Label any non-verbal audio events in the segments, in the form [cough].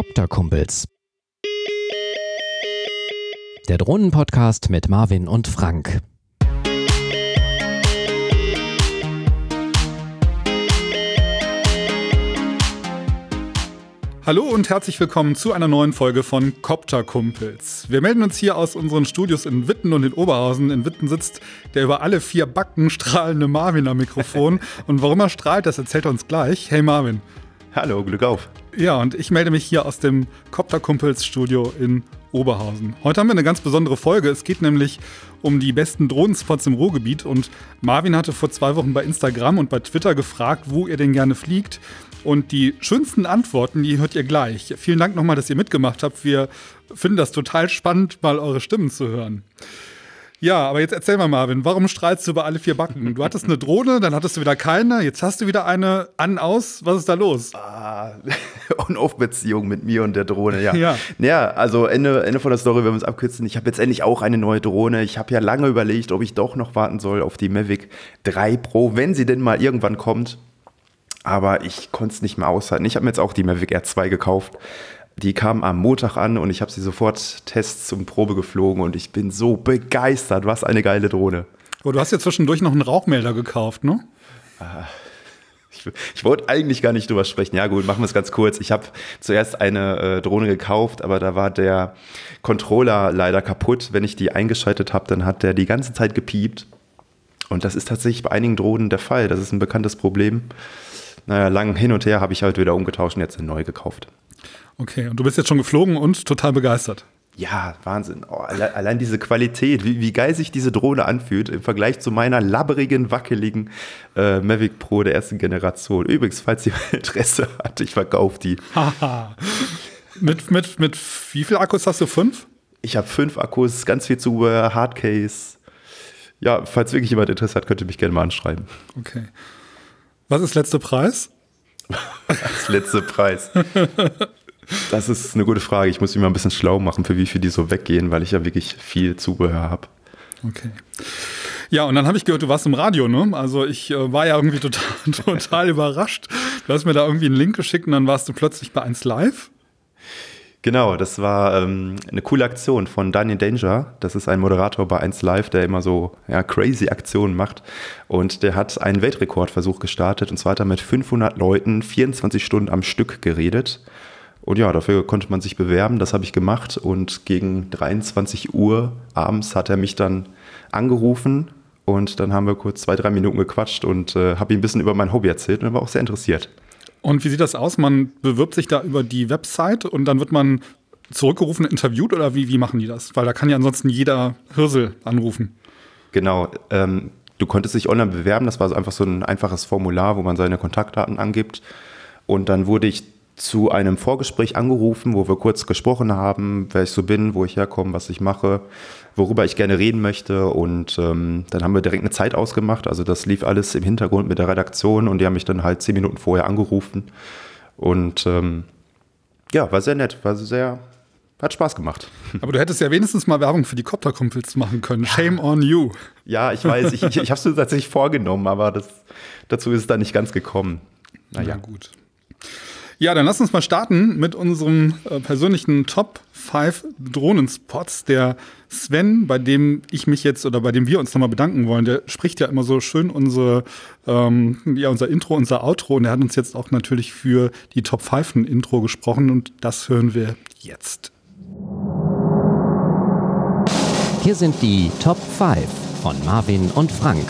Copter-Kumpels. Der Drohnenpodcast mit Marvin und Frank. Hallo und herzlich willkommen zu einer neuen Folge von Copter Kumpels. Wir melden uns hier aus unseren Studios in Witten und in Oberhausen. In Witten sitzt der über alle vier Backen strahlende Marvin am Mikrofon. [laughs] und warum er strahlt, das erzählt er uns gleich. Hey Marvin. Hallo, Glück auf. Ja, und ich melde mich hier aus dem Copter Kumpels Studio in Oberhausen. Heute haben wir eine ganz besondere Folge. Es geht nämlich um die besten Drohnenspots im Ruhrgebiet und Marvin hatte vor zwei Wochen bei Instagram und bei Twitter gefragt, wo ihr denn gerne fliegt. Und die schönsten Antworten, die hört ihr gleich. Vielen Dank nochmal, dass ihr mitgemacht habt. Wir finden das total spannend, mal eure Stimmen zu hören. Ja, aber jetzt erzähl mal, Marvin, warum strahlst du über alle vier Backen? Du hattest eine Drohne, dann hattest du wieder keine, jetzt hast du wieder eine an, aus. Was ist da los? Ah, [laughs] On-Off-Beziehung mit mir und der Drohne, ja. Ja, ja also Ende, Ende von der Story, wenn wir uns abkürzen. Ich habe jetzt endlich auch eine neue Drohne. Ich habe ja lange überlegt, ob ich doch noch warten soll auf die Mavic 3 Pro, wenn sie denn mal irgendwann kommt. Aber ich konnte es nicht mehr aushalten. Ich habe mir jetzt auch die Mavic Air 2 gekauft. Die kam am Montag an und ich habe sie sofort Tests zum Probe geflogen und ich bin so begeistert. Was eine geile Drohne. Oh, du hast ja zwischendurch noch einen Rauchmelder gekauft, ne? Ich, ich wollte eigentlich gar nicht drüber sprechen. Ja gut, machen wir es ganz kurz. Ich habe zuerst eine äh, Drohne gekauft, aber da war der Controller leider kaputt. Wenn ich die eingeschaltet habe, dann hat der die ganze Zeit gepiept. Und das ist tatsächlich bei einigen Drohnen der Fall. Das ist ein bekanntes Problem. Naja, lang hin und her habe ich halt wieder umgetauscht und jetzt eine neue gekauft. Okay, und du bist jetzt schon geflogen und total begeistert. Ja, Wahnsinn. Oh, alle, allein diese Qualität, wie, wie, geil sich diese Drohne anfühlt im Vergleich zu meiner labberigen, wackeligen äh, Mavic Pro der ersten Generation. Übrigens, falls ihr [laughs] Interesse habt, ich verkaufe die. Haha. mit, mit, mit wie viel Akkus hast du? Fünf? Ich habe fünf Akkus, ganz viel Zubehör, Hardcase. Ja, falls wirklich jemand Interesse hat, könnt ihr mich gerne mal anschreiben. Okay. Was ist letzter Preis? [laughs] Was letzte Preis? Das ist eine gute Frage. Ich muss mich mal ein bisschen schlau machen, für wie viel die so weggehen, weil ich ja wirklich viel Zubehör habe. Okay. Ja, und dann habe ich gehört, du warst im Radio, ne? Also ich äh, war ja irgendwie total, [laughs] total überrascht. Du hast mir da irgendwie einen Link geschickt und dann warst du plötzlich bei 1 Live. Genau, das war ähm, eine coole Aktion von Daniel Danger. Das ist ein Moderator bei 1 Live, der immer so ja, crazy Aktionen macht. Und der hat einen Weltrekordversuch gestartet. Und zwar hat er mit 500 Leuten 24 Stunden am Stück geredet. Und ja, dafür konnte man sich bewerben. Das habe ich gemacht. Und gegen 23 Uhr abends hat er mich dann angerufen. Und dann haben wir kurz zwei, drei Minuten gequatscht und äh, habe ihm ein bisschen über mein Hobby erzählt. Und er war auch sehr interessiert. Und wie sieht das aus? Man bewirbt sich da über die Website und dann wird man zurückgerufen, interviewt oder wie, wie machen die das? Weil da kann ja ansonsten jeder Hirsel anrufen. Genau. Ähm, du konntest dich online bewerben. Das war einfach so ein einfaches Formular, wo man seine Kontaktdaten angibt. Und dann wurde ich zu einem Vorgespräch angerufen, wo wir kurz gesprochen haben, wer ich so bin, wo ich herkomme, was ich mache, worüber ich gerne reden möchte. Und ähm, dann haben wir direkt eine Zeit ausgemacht. Also das lief alles im Hintergrund mit der Redaktion und die haben mich dann halt zehn Minuten vorher angerufen. Und ähm, ja, war sehr nett, war sehr, hat Spaß gemacht. [laughs] Aber du hättest ja wenigstens mal Werbung für die Copter-Kumpels machen können. Shame on you. Ja, ich weiß, ich, ich, ich habe es tatsächlich vorgenommen, aber das, dazu ist es dann nicht ganz gekommen. Naja, ja, gut. Ja, dann lass uns mal starten mit unserem äh, persönlichen Top 5 Drohnenspots. Der Sven, bei dem ich mich jetzt oder bei dem wir uns nochmal bedanken wollen, der spricht ja immer so schön unsere, ähm, ja, unser Intro, unser Outro und er hat uns jetzt auch natürlich für die Top 5 ein Intro gesprochen und das hören wir jetzt. Hier sind die Top 5 von Marvin und Frank.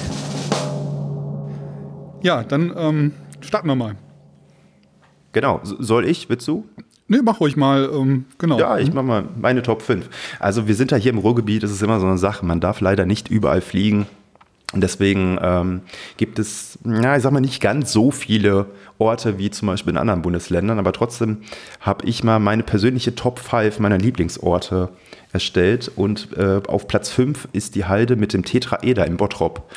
Ja, dann ähm, starten wir mal. Genau. Soll ich? Willst du? Nee, mach ruhig mal, ähm, genau. Ja, ich mach mal meine Top 5. Also wir sind ja hier im Ruhrgebiet, das ist immer so eine Sache. Man darf leider nicht überall fliegen. Und deswegen ähm, gibt es, ja, ich sag mal, nicht ganz so viele Orte wie zum Beispiel in anderen Bundesländern, aber trotzdem habe ich mal meine persönliche Top 5 meiner Lieblingsorte erstellt. Und äh, auf Platz 5 ist die Halde mit dem Tetraeder im Bottrop.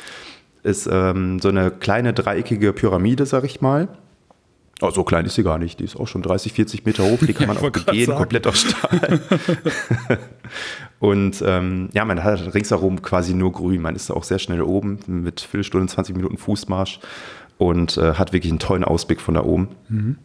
Ist ähm, so eine kleine dreieckige Pyramide, sag ich mal Oh, so klein ist sie gar nicht. Die ist auch schon 30, 40 Meter hoch. Die kann man auch begehen, komplett aus Stahl. und ähm, ja, man hat ringsherum quasi nur grün. Man ist da auch sehr schnell oben mit Viertelstunde, 20 Minuten Fußmarsch und äh, hat wirklich einen tollen Ausblick von da oben. Mhm.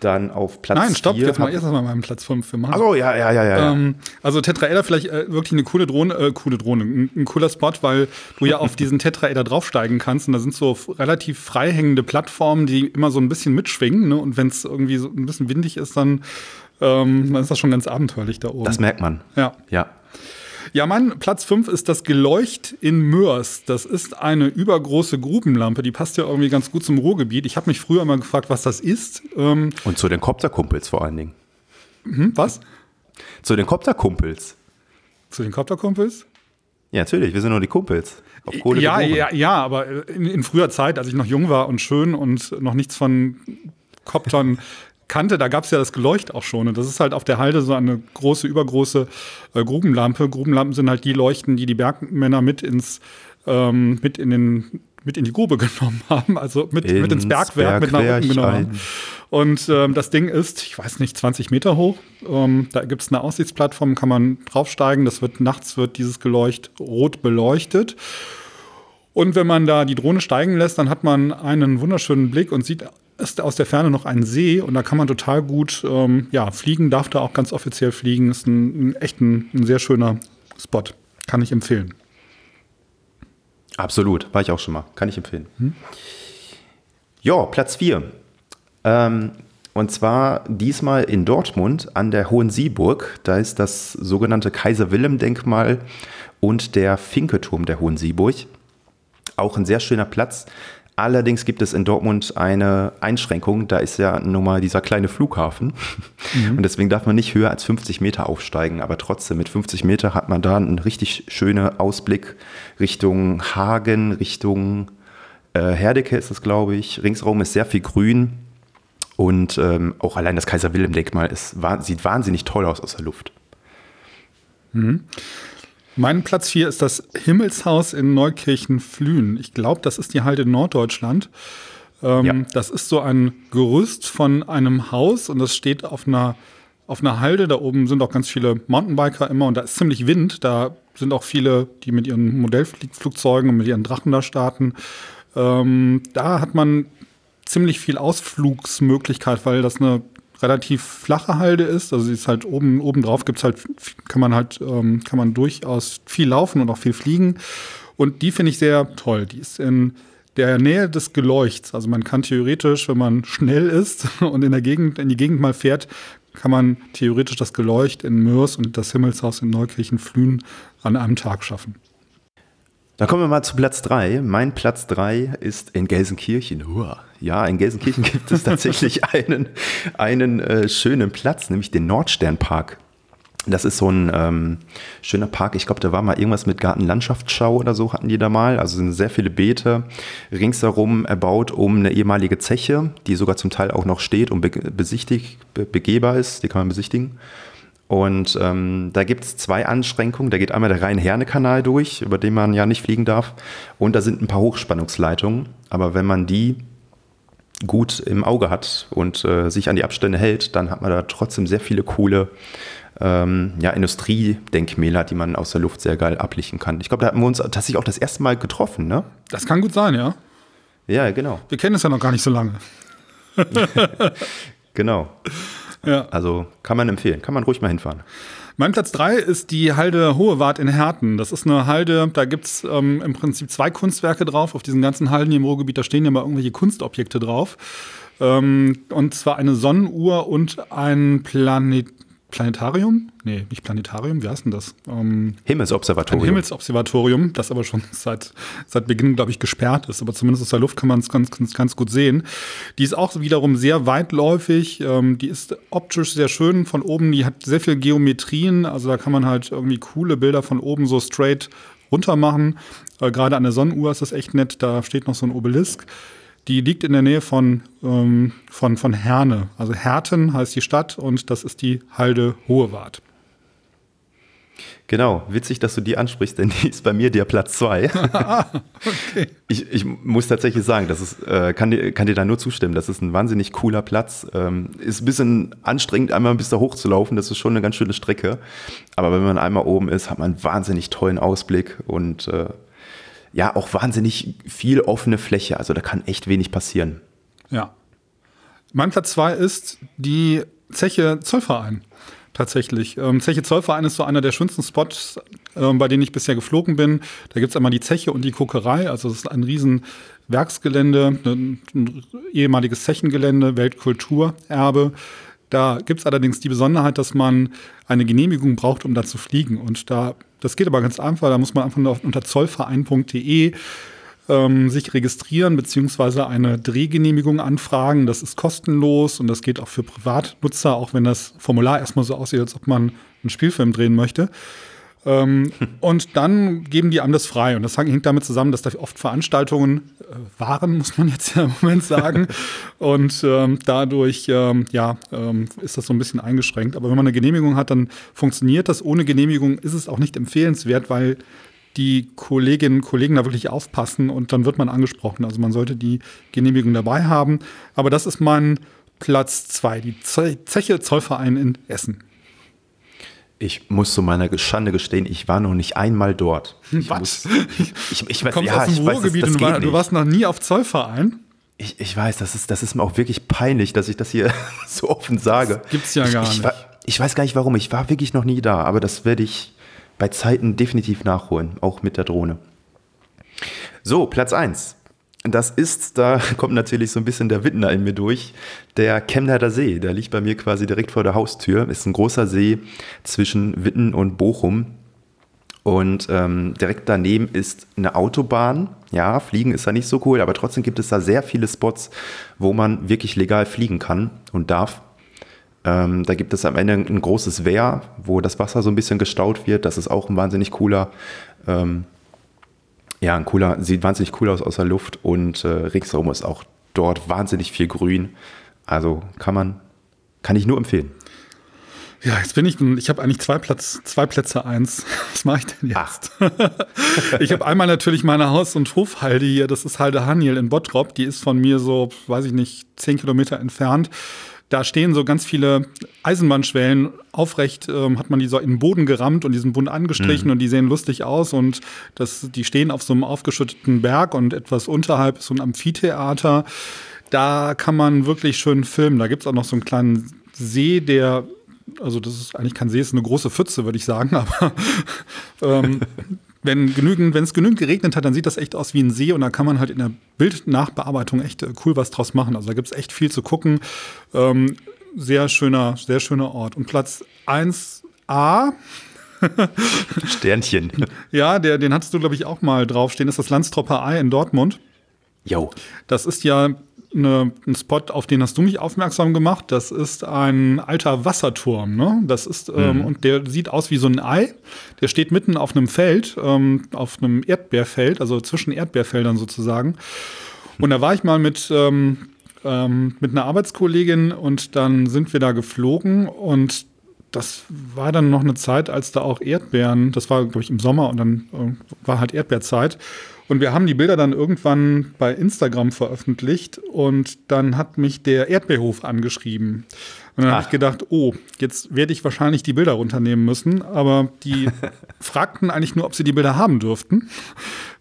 Dann auf Platz Nein, stopp, vier jetzt mal erst mal meinen Platz 5. Wir machen Achso, ja, ja, ja, ja. Ähm, also Tetraeder vielleicht äh, wirklich eine coole Drohne, äh, coole Drohne, ein, ein cooler Spot, weil du ja auf diesen Tetraeder draufsteigen kannst und da sind so relativ freihängende Plattformen, die immer so ein bisschen mitschwingen. Ne? Und wenn es irgendwie so ein bisschen windig ist, dann, ähm, ist das schon ganz abenteuerlich da oben. Das merkt man. ja. Ja. Ja, mein Platz 5 ist das Geleucht in Mörs. Das ist eine übergroße Grubenlampe, die passt ja irgendwie ganz gut zum Ruhrgebiet. Ich habe mich früher mal gefragt, was das ist. Ähm, Und zu den Kopterkumpels vor allen Dingen. hm, was? Zu den Kopterkumpels. Zu den Kopterkumpels? Ja, natürlich, wir sind nur die Kumpels. Auf Kohle ja, geboren. ja, ja, aber in, in früher Zeit, als ich noch jung war und schön und noch nichts von Koptern kannte, da gab es ja das Geleucht auch schon. Und das ist halt auf der Halde so eine große, übergroße äh, Grubenlampe. Grubenlampen sind halt die Leuchten, die die Bergmänner mit ins, ähm, mit in den mit in die Grube [laughs] genommen haben, also mit, mit ins Ins Bergwerk, mit nach unten genommen haben. Und ähm, das Ding ist, ich weiß nicht, 20 Meter hoch. Ähm, da gibt es eine Aussichtsplattform, kann man draufsteigen. Das wird nachts wird dieses Geleucht rot beleuchtet. Und wenn man da die Drohne steigen lässt, dann hat man einen wunderschönen Blick und sieht ist aus der Ferne noch einen See und da kann man total gut ähm, ja, fliegen, darf da auch ganz offiziell fliegen. Ist ein, ein echt ein, ein sehr schöner Spot. Kann ich empfehlen. Absolut, war ich auch schon mal. Kann ich empfehlen. Ja, Platz 4. Ähm, und zwar diesmal in Dortmund an der Hohen Sieburg. Da ist das sogenannte Kaiser-Wilhelm-Denkmal und der Finketurm der Hohen Sieburg. Auch ein sehr schöner Platz. Allerdings gibt es in Dortmund eine Einschränkung. Da ist ja nun mal dieser kleine Flughafen. Und deswegen darf man nicht höher als 50 Meter aufsteigen. Aber trotzdem, mit 50 Meter hat man da einen richtig schönen Ausblick Richtung Hagen, Richtung äh, Herdecke ist es, glaube ich. Ringsherum ist sehr viel Grün. Und ähm, auch allein das Kaiser-Wilhelm-Denkmal sieht wahnsinnig toll aus aus der Luft. Mein Platz 4 ist das Himmelshaus in Neukirchen-Flühen. Ich glaube, das ist die Halde in Norddeutschland. Ähm, Ja. Das ist so ein Gerüst von einem Haus und das steht auf einer, auf einer Halde. Da oben sind auch ganz viele Mountainbiker immer und da ist ziemlich Wind. Da sind auch viele, die mit ihren Modellflugzeugen und mit ihren Drachen da starten. Ähm, da hat man ziemlich viel Ausflugsmöglichkeit, weil das eine relativ flache Halde ist. Also sie ist halt oben, oben drauf gibt's halt, kann man halt, ähm, kann man durchaus viel laufen und auch viel fliegen. Und die finde ich sehr toll. Die ist in der Nähe des Geleuchts. Also man kann theoretisch, wenn man schnell ist [laughs] und in der Gegend, in die Gegend mal fährt, kann man theoretisch das Geleucht in Mörs und das Himmelshaus in Neukirchen-Flühen an einem Tag schaffen. Dann kommen wir mal zu Platz 3. Mein Platz 3 ist in Gelsenkirchen. Hua. Ja, in Gelsenkirchen [laughs] gibt es tatsächlich [laughs] einen, einen äh, schönen Platz, nämlich den Nordsternpark. Das ist so ein ähm, schöner Park. Ich glaube, da war mal irgendwas mit Gartenlandschaftsschau oder so, hatten die da mal. Also sind sehr viele Beete ringsherum erbaut um eine ehemalige Zeche, die sogar zum Teil auch noch steht und be besichtigt, be begehbar ist. Die kann man besichtigen. Und ähm, da gibt es zwei Anschränkungen. Da geht einmal der Rhein-Herne-Kanal durch, über den man ja nicht fliegen darf. Und da sind ein paar Hochspannungsleitungen. Aber wenn man die gut im Auge hat und äh, sich an die Abstände hält, dann hat man da trotzdem sehr viele coole ähm, ja, Industriedenkmäler, die man aus der Luft sehr geil ablichten kann. Ich glaube, da hatten wir uns tatsächlich auch das erste Mal getroffen, ne? Das kann gut sein, ja. Ja, genau. Wir kennen es ja noch gar nicht so lange. [laughs] Genau. Ja. Also kann man empfehlen. Kann man ruhig mal hinfahren. Mein Platz 3 ist die Halde Hohewart in Herten. Das ist eine Halde, da gibt es ähm, im Prinzip zwei Kunstwerke drauf. Auf diesen ganzen Halden hier im Ruhrgebiet, da stehen ja mal irgendwelche Kunstobjekte drauf. Ähm, und zwar eine Sonnenuhr und ein Planet Planetarium? Nee, nicht Planetarium, wie heißt denn das? Ähm, ein Himmelsobservatorium. Himmelsobservatorium, das aber schon [laughs] seit, seit Beginn, glaube ich, gesperrt ist. Aber zumindest aus der Luft kann man es ganz, ganz, ganz gut sehen. Die ist auch wiederum sehr weitläufig. Ähm, die ist optisch sehr schön von oben. Die hat sehr viel Geometrien. Also da kann man halt irgendwie coole Bilder von oben so straight runter machen. Äh, Gerade an der Sonnenuhr ist das echt nett. Da steht noch so ein Obelisk. Die liegt in der Nähe von, ähm, von, von Herne. Also Herten heißt die Stadt und das ist die Halde Hohewart. Genau, witzig, dass du die ansprichst, denn die ist bei mir der Platz zwei. [laughs] ich, ich muss tatsächlich sagen, das ist, äh, kann, dir, kann dir da nur zustimmen. Das ist ein wahnsinnig cooler Platz. Ähm, ist ein bisschen anstrengend, einmal bis da hochzulaufen. Das ist schon eine ganz schöne Strecke. Aber wenn man einmal oben ist, hat man einen wahnsinnig tollen Ausblick und äh, ja, auch wahnsinnig viel offene Fläche. Also da kann echt wenig passieren. Ja. Mein Platz zwei ist die Zeche Zollverein. Tatsächlich. Ähm, Zeche Zollverein ist so einer der schönsten Spots, äh, bei denen ich bisher geflogen bin. Da gibt es einmal die Zeche und die Kokerei. Also es ist ein riesen Werksgelände, ein, ein ehemaliges Zechengelände, Weltkulturerbe. Da gibt es allerdings die Besonderheit, dass man eine Genehmigung braucht, um da zu fliegen. Und da, das geht aber ganz einfach. Da muss man einfach unter zollverein.de ähm, sich registrieren bzw. eine Drehgenehmigung anfragen. Das ist kostenlos und das geht auch für Privatnutzer, auch wenn das Formular erstmal so aussieht, als ob man einen Spielfilm drehen möchte. Ähm, und dann geben die einem das frei. Und das hängt damit zusammen, dass da oft Veranstaltungen äh, waren, muss man jetzt [laughs] ja im Moment sagen. und ähm, dadurch ähm, ja, ähm, ist das so ein bisschen eingeschränkt. Aber wenn man eine Genehmigung hat, dann funktioniert das. Ohne Genehmigung ist es auch nicht empfehlenswert, weil die Kolleginnen und Kollegen da wirklich aufpassen und dann wird man angesprochen. Also man sollte die Genehmigung dabei haben. Aber das ist mein Platz zwei, die Zeche Zollverein in Essen. Ich muss zu meiner Schande gestehen, ich war noch nicht einmal dort. Ich Was? Muss, ich, ich, weiß, ja, aus dem Ruhrgebiet und war, du warst noch nie auf Zollverein? Ich, ich weiß, das ist, das ist mir auch wirklich peinlich, dass ich das hier [laughs] so offen sage. Das gibt's ja ich, gar ich, nicht. War, ich weiß gar nicht warum. Ich war wirklich noch nie da, aber das werde ich bei Zeiten definitiv nachholen, auch mit der Drohne. So, Platz 1. Das ist, da kommt natürlich so ein bisschen der Wittner in mir durch, der Chemnader See. Der liegt bei mir quasi direkt vor der Haustür. Ist ein großer See zwischen Witten und Bochum. Und ähm, direkt daneben ist eine Autobahn. Ja, fliegen ist da nicht so cool, aber trotzdem gibt es da sehr viele Spots, wo man wirklich legal fliegen kann und darf. Ähm, da gibt es am Ende ein großes Wehr, wo das Wasser so ein bisschen gestaut wird. Das ist auch ein wahnsinnig cooler ähm, ja, ein cooler, sieht wahnsinnig cool aus aus der Luft und äh, ringsherum ist auch dort wahnsinnig viel Grün. Also kann man, kann ich nur empfehlen. Ja, jetzt bin ich, ich habe eigentlich zwei, Platz, zwei Plätze eins. [laughs] Was mache ich denn jetzt? [laughs] ich habe einmal natürlich meine Haus- und Hofhalde hier, das ist Halde Haniel in Bottrop, die ist von mir so, weiß ich nicht, zehn Kilometer entfernt. Da stehen so ganz viele Eisenbahnschwellen aufrecht, ähm, hat man die so in den Boden gerammt und die sind bunt angestrichen mhm. und die sehen lustig aus und das, die stehen auf so einem aufgeschütteten Berg und etwas unterhalb ist so ein Amphitheater. Da kann man wirklich schön filmen. Da gibt es auch noch so einen kleinen See, der also das ist eigentlich kein See, ist eine große Pfütze, würde ich sagen, [laughs] aber ähm, wenn genügend, wenn es genügend geregnet hat, dann sieht das echt aus wie ein See und da kann man halt in der Bildnachbearbeitung echt äh, cool was draus machen. Also da gibt es echt viel zu gucken. Ähm, sehr schöner, sehr schöner Ort. Und Platz 1a. Sternchen. [laughs] Ja, der, den hattest du, glaube ich, auch mal draufstehen, ist das Landstropper Ei in Dortmund. Jo. Das ist ja eine, ein Spot, auf den hast du mich aufmerksam gemacht. Das ist ein alter Wasserturm. Ne? Das ist, ähm, mhm. und der sieht aus wie so ein Ei. Der steht mitten auf einem Feld, ähm, auf einem Erdbeerfeld, also zwischen Erdbeerfeldern sozusagen. Und da war ich mal mit, ähm, ähm, mit einer Arbeitskollegin und dann sind wir da geflogen und das war dann noch eine Zeit, als da auch Erdbeeren, das war, glaube ich, im Sommer und dann äh, war halt Erdbeerzeit. Und wir haben die Bilder dann irgendwann bei Instagram veröffentlicht und dann hat mich der Erdbeerhof angeschrieben. Und dann habe ich gedacht, oh, jetzt werde ich wahrscheinlich die Bilder runternehmen müssen. Aber die [laughs] fragten eigentlich nur, ob sie die Bilder haben dürften,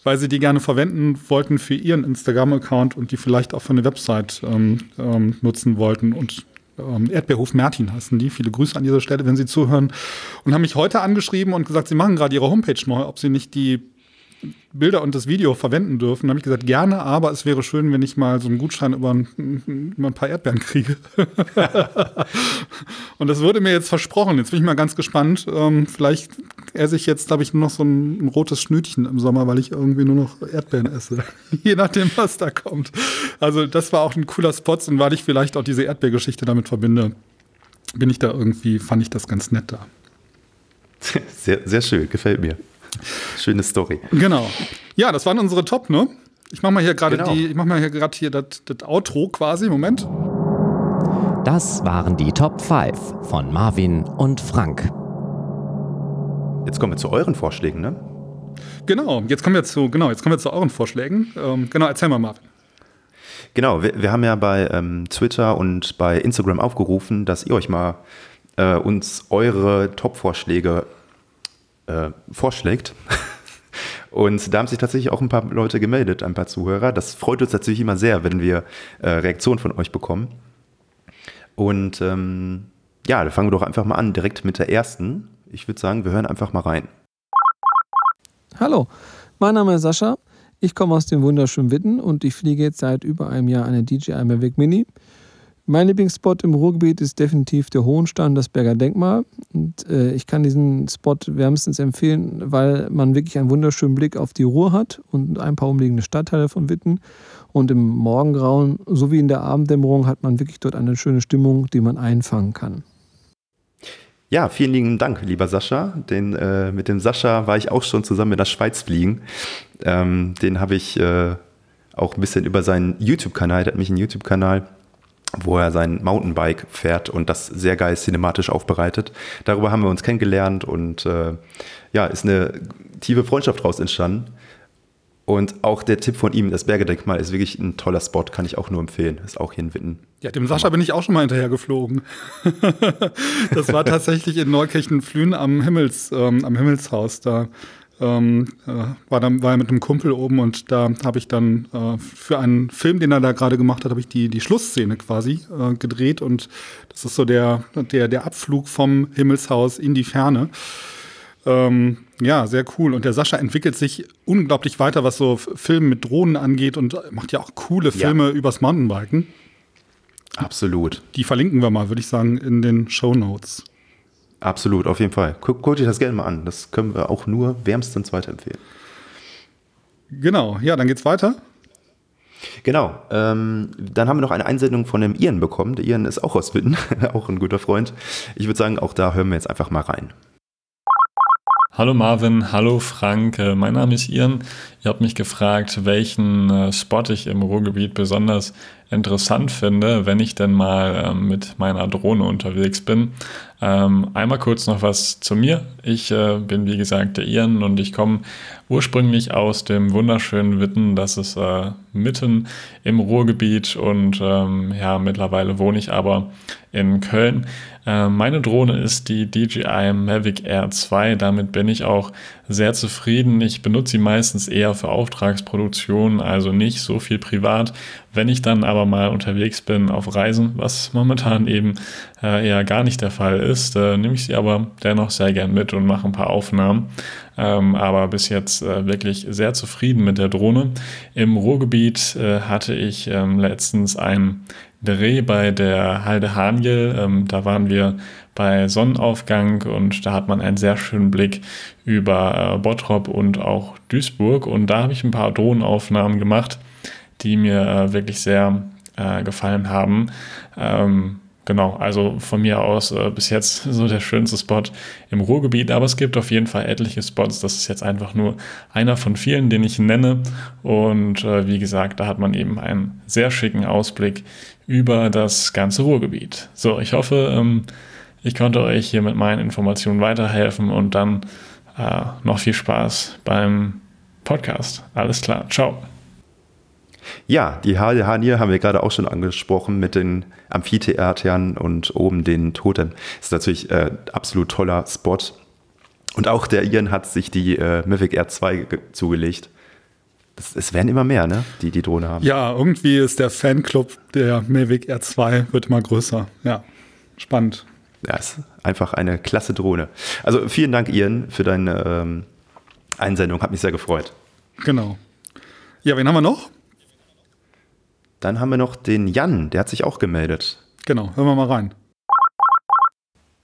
weil sie die gerne verwenden wollten für ihren Instagram-Account und die vielleicht auch für eine Website ähm, ähm, nutzen wollten. Und ähm, Erdbeerhof Mertin heißen die. Viele Grüße an dieser Stelle, wenn Sie zuhören. Und haben mich heute angeschrieben und gesagt, sie machen gerade ihre Homepage neu, ob sie nicht die Bilder und das Video verwenden dürfen. Da habe ich gesagt, gerne, aber es wäre schön, wenn ich mal so einen Gutschein über ein, über ein paar Erdbeeren kriege. [laughs] und das wurde mir jetzt versprochen. Jetzt bin ich mal ganz gespannt. Ähm, vielleicht esse ich jetzt, glaube ich, nur noch so ein, ein, rotes Schnütchen im Sommer, weil ich irgendwie nur noch Erdbeeren esse. [laughs] Je nachdem, was da kommt. Also das war auch ein cooler Spot und weil ich vielleicht auch diese Erdbeergeschichte damit verbinde, bin ich da irgendwie, fand ich das ganz nett da. [laughs] Sehr, sehr schön, gefällt mir. Schöne Story. Genau. Ja, das waren unsere Top, ne? Ich mach mal hier gerade genau. die, ich mach mal hier gerade hier das, das Outro quasi. Moment. Das waren die Top 5 von Marvin und Frank. Jetzt kommen wir zu euren Vorschlägen, ne? Genau, jetzt kommen wir zu, genau, jetzt kommen wir zu euren Vorschlägen. Ähm, genau, erzähl mal, Marvin. Genau, wir, wir haben ja bei ähm, Twitter und bei Instagram aufgerufen, dass ihr euch mal äh, uns eure Top-Vorschläge äh, vorschlägt. [laughs] Und da haben sich tatsächlich auch ein paar Leute gemeldet, ein paar Zuhörer. Das freut uns natürlich immer sehr, wenn wir äh, Reaktionen von euch bekommen. Und ähm, ja, da fangen wir doch einfach mal an, direkt mit der ersten. Ich würde sagen, wir hören einfach mal rein. Hallo, mein Name ist Sascha. Ich komme aus dem wunderschönen Witten und ich fliege jetzt seit über einem Jahr eine DJI Mavic Mini. Mein Lieblingsspot im Ruhrgebiet ist definitiv der Hohenstein, das Berger Denkmal. Und äh, ich kann diesen Spot wärmstens empfehlen, weil man wirklich einen wunderschönen Blick auf die Ruhr hat und ein paar umliegende Stadtteile von Witten. Und im Morgengrauen sowie in der Abenddämmerung hat man wirklich dort eine schöne Stimmung, die man einfangen kann. Ja, vielen lieben Dank, lieber Sascha. Den, äh, mit dem Sascha war ich auch schon zusammen in der Schweiz fliegen. Ähm, den habe ich äh, auch ein bisschen über seinen YouTube-Kanal, der hat mich einen YouTube-Kanal wo er sein Mountainbike fährt und das sehr geil cinematisch aufbereitet. Darüber haben wir uns kennengelernt und äh, ja, ist eine tiefe Freundschaft daraus entstanden. Und auch der Tipp von ihm, das Bergedenkmal, ist wirklich ein toller Spot, kann ich auch nur empfehlen. Ist auch hier in Witten. Ja, dem Sascha bin ich auch schon mal hinterher geflogen. [laughs] das war tatsächlich in Neukirchen-Flühen am, Himmels, ähm, am Himmelshaus. Da ähm, äh, war, dann, war er mit einem Kumpel oben und da habe ich dann äh, für einen Film, den er da gerade gemacht hat, habe ich die, die Schlussszene quasi äh, gedreht und das ist so der, der, der Abflug vom Himmelshaus in die Ferne. Ähm, ja, sehr cool. Und der Sascha entwickelt sich unglaublich weiter, was so Filme mit Drohnen angeht und macht ja auch coole Filme ja. übers Mountainbiken. Absolut. Die verlinken wir mal, würde ich sagen, in den Show Notes. Absolut, auf jeden Fall. Guckt guck euch das gerne mal an. Das können wir auch nur wärmstens weiterempfehlen. Genau, ja, dann geht's weiter. Genau. Ähm, dann haben wir noch eine Einsendung von dem Ian bekommen. Der Ian ist auch aus Witten, [laughs] auch ein guter Freund. Ich würde sagen, auch da hören wir jetzt einfach mal rein. Hallo Marvin, hallo Frank, äh, mein Name ist Ian. Ihr habt mich gefragt, welchen äh, Spot ich im Ruhrgebiet besonders interessant finde, wenn ich denn mal ähm, mit meiner Drohne unterwegs bin. Ähm, einmal kurz noch was zu mir. Ich äh, bin wie gesagt der Ian und ich komme ursprünglich aus dem wunderschönen Witten. Das ist äh, mitten im Ruhrgebiet und ähm, ja, mittlerweile wohne ich aber in Köln. Meine Drohne ist die DJI Mavic Air 2. Damit bin ich auch sehr zufrieden. Ich benutze sie meistens eher für Auftragsproduktion, also nicht so viel privat. Wenn ich dann aber mal unterwegs bin auf Reisen, was momentan eben äh, eher gar nicht der Fall ist, äh, nehme ich sie aber dennoch sehr gern mit und mache ein paar Aufnahmen. Ähm, aber bis jetzt äh, wirklich sehr zufrieden mit der Drohne. Im Ruhrgebiet äh, hatte ich ähm, letztens einen Dreh bei der Halde Haniel. Ähm, da waren wir bei Sonnenaufgang und da hat man einen sehr schönen Blick über äh, Bottrop und auch Duisburg. Und da habe ich ein paar Drohnenaufnahmen gemacht, die mir äh, wirklich sehr äh, gefallen haben. Ähm, genau, also von mir aus äh, bis jetzt [laughs] so der schönste Spot im Ruhrgebiet, aber es gibt auf jeden Fall etliche Spots. Das ist jetzt einfach nur einer von vielen, den ich nenne. Und äh, wie gesagt, da hat man eben einen sehr schicken Ausblick über das ganze Ruhrgebiet. So, ich hoffe, ähm, ich konnte euch hier mit meinen Informationen weiterhelfen und dann äh, noch viel Spaß beim Podcast. Alles klar, ciao. Ja, die Hanier haben wir gerade auch schon angesprochen mit den Amphitheatern und oben den Totem. Das ist natürlich äh, absolut toller Spot. Und auch der Ian hat sich die äh, Mavic Air 2 zugelegt. Das, es werden immer mehr, ne? die die Drohne haben. Ja, irgendwie ist der Fanclub der Mavic Air 2 wird immer größer. Ja, spannend ja, ist einfach eine klasse Drohne. Also vielen Dank, Ian, für deine ähm, Einsendung. Hat mich sehr gefreut. Genau. Ja, wen haben wir noch? Dann haben wir noch den Jan, der hat sich auch gemeldet. Genau, hören wir mal rein.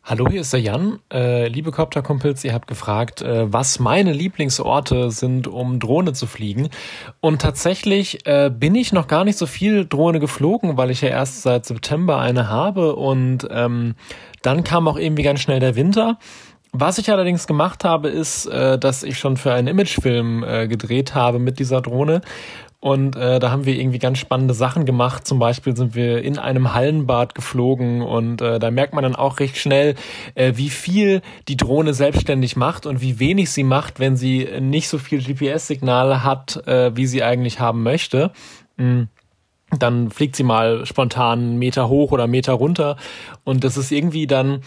Hallo, hier ist der Jan. Äh, liebe Copter-Kumpels, ihr habt gefragt, äh, was meine Lieblingsorte sind, um Drohne zu fliegen. Und tatsächlich äh, bin ich noch gar nicht so viel Drohne geflogen, weil ich ja erst seit September eine habe. Und ähm, dann kam auch irgendwie ganz schnell der Winter. Was ich allerdings gemacht habe, ist, äh, dass ich schon für einen Imagefilm äh, gedreht habe mit dieser Drohne. Und äh, da haben wir irgendwie ganz spannende Sachen gemacht. Zum Beispiel sind wir in einem Hallenbad geflogen und äh, da merkt man dann auch recht schnell, äh, wie viel die Drohne selbstständig macht und wie wenig sie macht, wenn sie nicht so viel GPS-Signale hat, äh, wie sie eigentlich haben möchte. Mhm dann fliegt sie mal spontan einen Meter hoch oder einen Meter runter und das ist irgendwie dann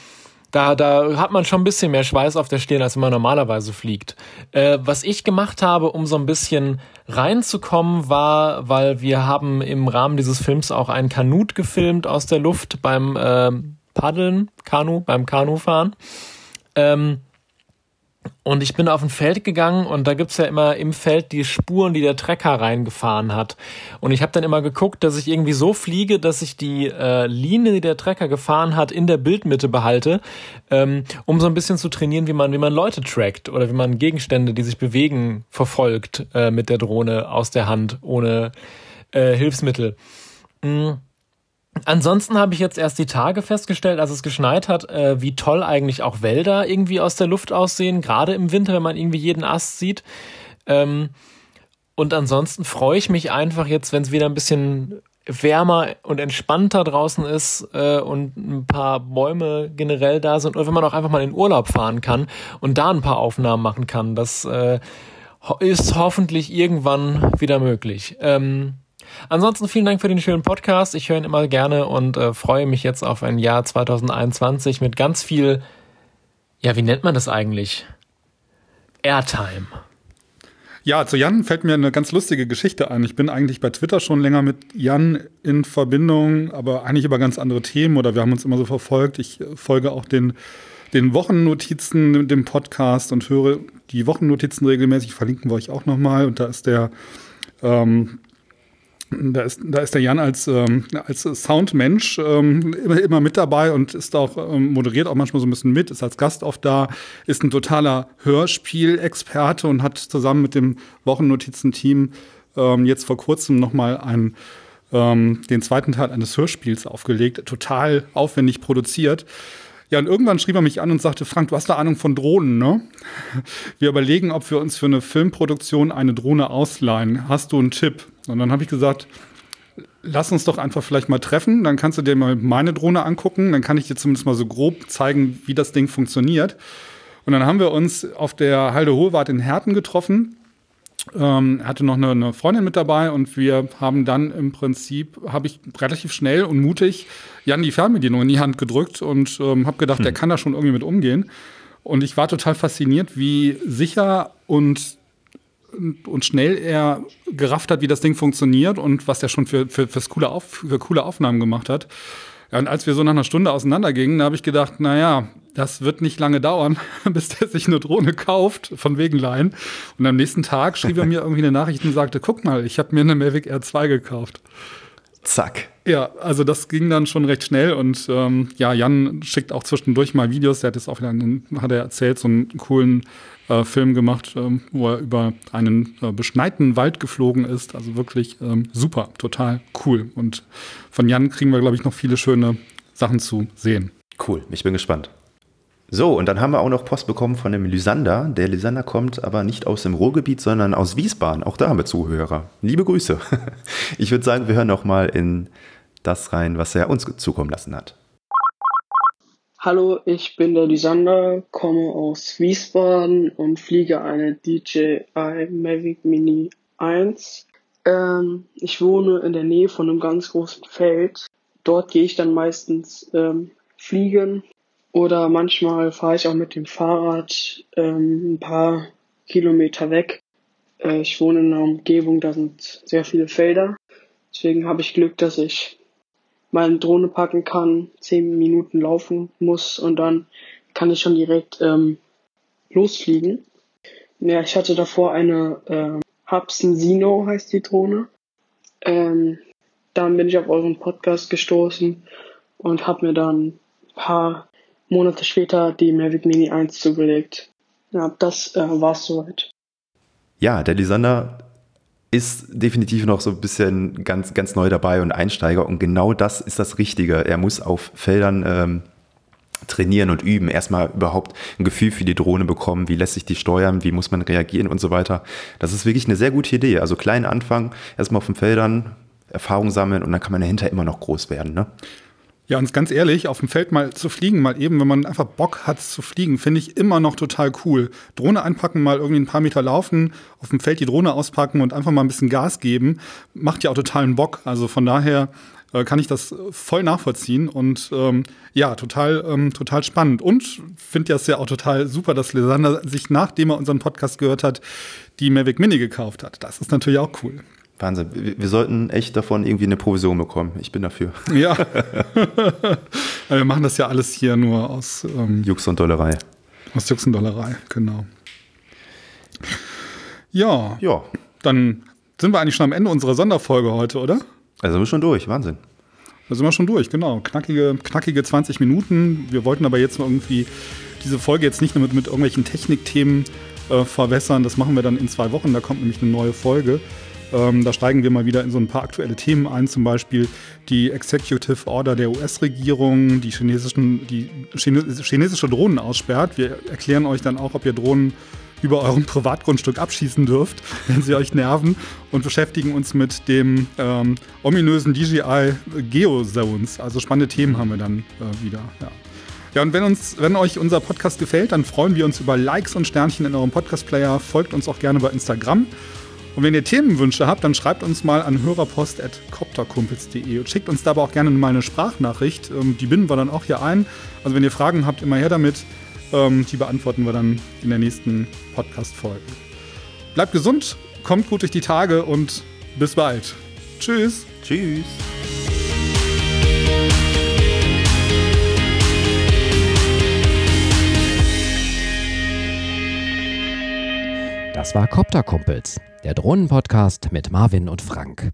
da, da hat man schon ein bisschen mehr Schweiß auf der Stirn, als wenn man normalerweise fliegt. Äh, was ich gemacht habe, um so ein bisschen reinzukommen, war, weil wir haben im Rahmen dieses Films auch einen Kanut gefilmt aus der Luft beim äh, Paddeln, Kanu, beim Kanufahren. Ähm, und ich bin auf ein Feld gegangen und da gibt's ja immer im Feld die Spuren, die der Trecker reingefahren hat. Und ich habe dann immer geguckt, dass ich irgendwie so fliege, dass ich die äh, Linie, die der Trecker gefahren hat, in der Bildmitte behalte, ähm, um so ein bisschen zu trainieren, wie man, wie man Leute trackt oder wie man Gegenstände, die sich bewegen, verfolgt äh, mit der Drohne aus der Hand, ohne äh, Hilfsmittel. Mhm. Ansonsten habe ich jetzt erst die Tage festgestellt, als es geschneit hat, äh, wie toll eigentlich auch Wälder irgendwie aus der Luft aussehen, gerade im Winter, wenn man irgendwie jeden Ast sieht. Ähm, und ansonsten freue ich mich einfach jetzt, wenn es wieder ein bisschen wärmer und entspannter draußen ist äh, und ein paar Bäume generell da sind oder wenn man auch einfach mal in Urlaub fahren kann und da ein paar Aufnahmen machen kann. Das äh, ist hoffentlich irgendwann wieder möglich. Ähm, Ansonsten vielen Dank für den schönen Podcast. Ich höre ihn immer gerne und äh, freue mich jetzt auf ein Jahr 2021 mit ganz viel, ja, wie nennt man das eigentlich? Airtime. Ja, zu Jan fällt mir eine ganz lustige Geschichte ein. Ich bin eigentlich bei Twitter schon länger mit Jan in Verbindung, aber eigentlich über ganz andere Themen oder wir haben uns immer so verfolgt. Ich äh, folge auch den, den Wochennotizen, dem Podcast und höre die Wochennotizen regelmäßig. Verlinken wir euch auch nochmal. Und da ist der ähm, da ist, da ist der Jan als, ähm, als Soundmensch ähm, immer, immer mit dabei und ist auch, ähm, moderiert auch manchmal so ein bisschen mit, ist als Gast oft da, ist ein totaler Hörspielexperte und hat zusammen mit dem Wochennotizen-Team ähm, jetzt vor kurzem nochmal ähm, den zweiten Teil eines Hörspiels aufgelegt, total aufwendig produziert. Ja, und irgendwann schrieb er mich an und sagte, Frank, du hast da Ahnung von Drohnen, ne? Wir überlegen, ob wir uns für eine Filmproduktion eine Drohne ausleihen. Hast du einen Tipp? Und dann habe ich gesagt, lass uns doch einfach vielleicht mal treffen. Dann kannst du dir mal meine Drohne angucken. Dann kann ich dir zumindest mal so grob zeigen, wie das Ding funktioniert. Und dann haben wir uns auf der Halde Hohlwart in Herten getroffen. Ähm, hatte noch eine, eine, Freundin mit dabei und wir haben dann im Prinzip, habe ich relativ schnell und mutig Jan die Fernbedienung in die Hand gedrückt und ähm, habe gedacht, hm. der kann da schon irgendwie mit umgehen. Und ich war total fasziniert, wie sicher und und schnell er gerafft hat, wie das Ding funktioniert und was der schon für, für, fürs coole Auf, für coole Aufnahmen gemacht hat. Ja, und als wir so nach einer Stunde auseinandergingen, da habe ich gedacht, naja, das wird nicht lange dauern, [laughs] bis der sich eine Drohne kauft, von wegen Leihen. Und am nächsten Tag schrieb er mir irgendwie eine Nachricht und sagte, guck mal, ich habe mir eine Mavic Air 2 gekauft. Zack. Ja, also das ging dann schon recht schnell und ähm, ja, Jan schickt auch zwischendurch mal Videos. Der hat jetzt auch wieder, einen, hat er erzählt, so einen coolen äh, Film gemacht, ähm, wo er über einen äh, beschneiten Wald geflogen ist. Also wirklich ähm, super, total cool. Und von Jan kriegen wir, glaube ich, noch viele schöne Sachen zu sehen. Cool, ich bin gespannt. So, und dann haben wir auch noch Post bekommen von dem Lysander. Der Lysander kommt aber nicht aus dem Ruhrgebiet, sondern aus Wiesbaden. Auch da haben wir Zuhörer. Liebe Grüße. [laughs] Ich würde sagen, wir hören noch mal in das rein, was er uns zukommen lassen hat. Hallo, ich bin der Lysander, komme aus Wiesbaden und fliege eine DJI Mavic Mini 1. Ähm, ich wohne in der Nähe von einem ganz großen Feld. Dort gehe ich dann meistens ähm, fliegen oder manchmal fahre ich auch mit dem Fahrrad ähm, ein paar Kilometer weg. Äh, ich wohne in einer Umgebung, da sind sehr viele Felder. Deswegen habe ich Glück, dass ich meine Drohne packen kann, zehn Minuten laufen muss und dann kann ich schon direkt ähm, losfliegen. Ja, ich hatte davor eine äh, Hubson Sino heißt die Drohne. Ähm, dann bin ich auf euren Podcast gestoßen und habe mir dann ein paar Monate später die Mavic Mini 1 zugelegt. Ja, das äh, war's soweit. Ja, der Lisander ist definitiv noch so ein bisschen ganz, ganz neu dabei und Einsteiger. Und genau das ist das Richtige. Er muss auf Feldern ähm, trainieren und üben. Erstmal überhaupt ein Gefühl für die Drohne bekommen. Wie lässt sich die steuern? Wie muss man reagieren und so weiter. Das ist wirklich eine sehr gute Idee. Also kleinen Anfang, erstmal auf den Feldern, Erfahrung sammeln und dann kann man dahinter immer noch groß werden. Ne? Ja, und ganz ehrlich, auf dem Feld mal zu fliegen, mal eben, wenn man einfach Bock hat zu fliegen, finde ich immer noch total cool. Drohne einpacken, mal irgendwie ein paar Meter laufen, auf dem Feld die Drohne auspacken und einfach mal ein bisschen Gas geben, macht ja auch totalen Bock. Also von daher äh, kann ich das voll nachvollziehen und ähm, ja, total, ähm, total spannend. Und finde das ja auch total super, dass Lysander sich, nachdem er unseren Podcast gehört hat, die Mavic Mini gekauft hat. Das ist natürlich auch cool. Wahnsinn. Wir, sollten echt davon irgendwie eine Provision bekommen. Ich bin dafür. [laughs] Ja. [laughs] wir machen das ja alles hier nur aus ähm, Jux und Dollerei. Aus Jux und Dollerei, genau. Ja. Ja. Dann sind wir eigentlich schon am Ende unserer Sonderfolge heute, oder? Also sind wir schon durch. Wahnsinn. Da sind wir schon durch, genau. Knackige, knackige 20 Minuten. Wir wollten aber jetzt mal irgendwie diese Folge jetzt nicht nur mit, mit irgendwelchen Technikthemen äh, verwässern. Das machen wir dann in zwei Wochen. Da kommt nämlich eine neue Folge. Ähm, da steigen wir mal wieder in so ein paar aktuelle Themen ein, zum Beispiel die Executive Order der US-Regierung, die, chinesischen, die chinesische Drohnen aussperrt. Wir erklären euch dann auch, ob ihr Drohnen über eurem Privatgrundstück abschießen dürft, [laughs] wenn sie euch nerven und beschäftigen uns mit dem ähm, ominösen DJI Geozones. Also spannende Themen haben wir dann äh, wieder. Ja. Ja, und wenn, uns, wenn euch unser Podcast gefällt, dann freuen wir uns über Likes und Sternchen in eurem Podcast-Player. Folgt uns auch gerne bei Instagram. Und wenn ihr Themenwünsche habt, dann schreibt uns mal an hörerpost.kopterkumpels.de und schickt uns dabei auch gerne mal eine Sprachnachricht. Ähm, die binden wir dann auch hier ein. Also wenn ihr Fragen habt, immer her damit. Ähm, die beantworten wir dann in der nächsten Podcast-Folge. Bleibt gesund, kommt gut durch die Tage und bis bald. Tschüss. Tschüss. Das war Copter Kumpels, der Drohnenpodcast mit Marvin und Frank.